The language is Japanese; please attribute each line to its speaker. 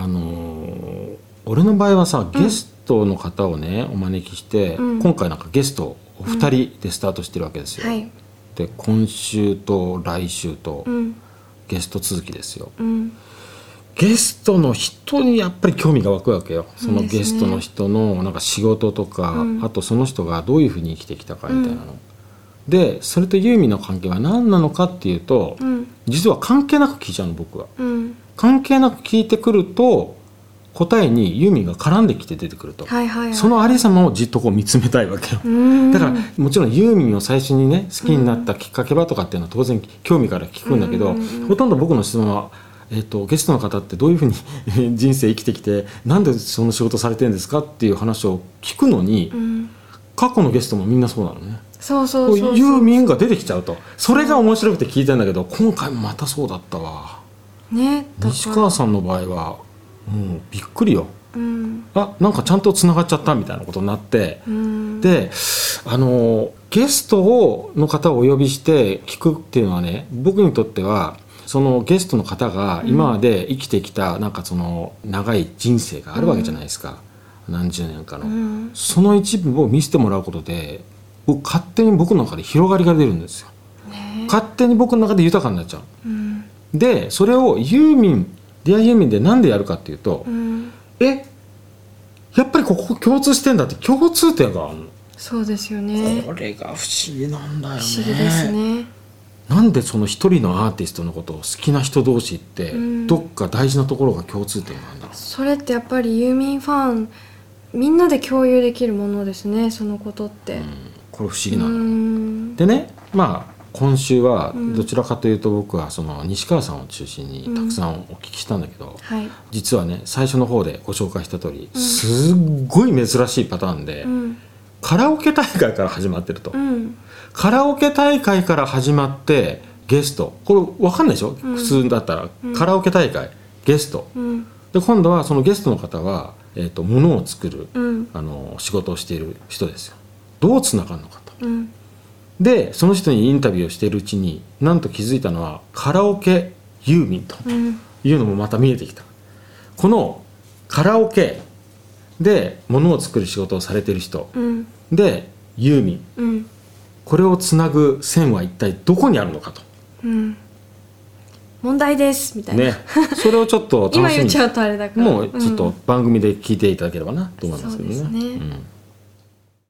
Speaker 1: あのー俺の場合はさゲストの方をね、お招きして、
Speaker 2: うん。
Speaker 1: 今回なんかゲストお二人でスタートしてるわけですよ。
Speaker 2: はい。
Speaker 1: で今週と来週と
Speaker 2: うん。
Speaker 1: ゲスト続きですよ。
Speaker 2: うん。
Speaker 1: ゲストの人にやっぱり興味が湧くわけよ。そのゲストの人のなんか仕事とか、
Speaker 2: うん。
Speaker 1: あとその人がどういうふうに生きてきたかみたいなの、でそれとユーミンの関係は何なのかっていうと、
Speaker 2: うん。
Speaker 1: 実は関係なく聞いちゃうの僕は。
Speaker 2: うん
Speaker 1: 関係なく聞いてくると答えにユーミンが絡んできて出てくると、
Speaker 2: はいはいはい。
Speaker 1: そのありさまをじっとこう見つめたいわけよ、
Speaker 2: うん。
Speaker 1: だからもちろんユーミンを最初にね好きになったきっかけはとかっていうのは当然興味から聞くんだけど、ほとんど僕の質問は、えー、とゲストの方ってどういうふうに 人生生きてきてなんでその仕事されてるんですかっていう話を聞くのに、
Speaker 2: うん。
Speaker 1: 過去のゲストもみんなそうなのね。
Speaker 2: そうそう
Speaker 1: ユーミンが出てきちゃうと。それが面白くて聞いてんだけど今回もまたそうだったわ
Speaker 2: ね
Speaker 1: 西川さんの場合はもうびっくりよ。
Speaker 2: うん。
Speaker 1: あなんかちゃんとつながっちゃったみたいなことになって、
Speaker 2: うん。
Speaker 1: であのゲストをの方をお呼びして聞くっていうのはね僕にとってはそのゲストの方が今まで生きてきたなんかその長い人生があるわけじゃないですか、何十年かの、
Speaker 2: うん。
Speaker 1: その一部を見せてもらうことで僕勝手に僕の中で広がりが出るんですよ。
Speaker 2: ね。
Speaker 1: 勝手に僕の中で豊かになっちゃう。
Speaker 2: うん
Speaker 1: でそれをユーミン「ディアユーミン」でなんでやるかっていうと、
Speaker 2: うん。
Speaker 1: えやっぱりここ共通してんだって共通点があるの。
Speaker 2: そうですよね。
Speaker 1: これが不思議なんだよね。
Speaker 2: 不思議ですね。
Speaker 1: なんでその一人のアーティストのことを好きな人同士って、
Speaker 2: うん。
Speaker 1: どっか大事なところが共通点なんだろう。
Speaker 2: それってやっぱりユーミンファンみんなで共有できるものですねそのことって。
Speaker 1: これ不思議
Speaker 2: う
Speaker 1: なの、
Speaker 2: ん。
Speaker 1: でねまあ今週は
Speaker 2: うん。
Speaker 1: どちらかというと僕はその西川さんを中心にたくさんお聞きしたんだけど、
Speaker 2: はい。
Speaker 1: 実はね最初の方でご紹介した通り、すっごい珍しいパターンで、
Speaker 2: うん。
Speaker 1: カラオケ大会から始まってると、
Speaker 2: うん。
Speaker 1: カラオケ大会から始まってゲスト。これ分かんないでしょ、
Speaker 2: うん。
Speaker 1: 普通だったら、
Speaker 2: うん。
Speaker 1: カラオケ大会ゲスト。
Speaker 2: うん。
Speaker 1: で今度はそのゲストの方は、えー、と物を作る、
Speaker 2: うん。
Speaker 1: あの仕事をしている人ですよ。どうつながるのかと。
Speaker 2: うん
Speaker 1: でその人にインタビューをしているうちになんと気づいたのはカラオケユーミンと
Speaker 2: うん。
Speaker 1: いうのもまた見えてきた。このカラオケで物を作る仕事をされている人
Speaker 2: うん。
Speaker 1: でユーミン。
Speaker 2: うん。
Speaker 1: これをつなぐ線は一体どこにあるのかと。
Speaker 2: うん。問題ですみたいな、
Speaker 1: ね。それをちょっと楽しみに。
Speaker 2: 今言っちゃうとあれだから。
Speaker 1: もうちょっと
Speaker 2: ん。
Speaker 1: 番組で聞いていただければなと思いますけどね。
Speaker 2: そうですね。
Speaker 1: うん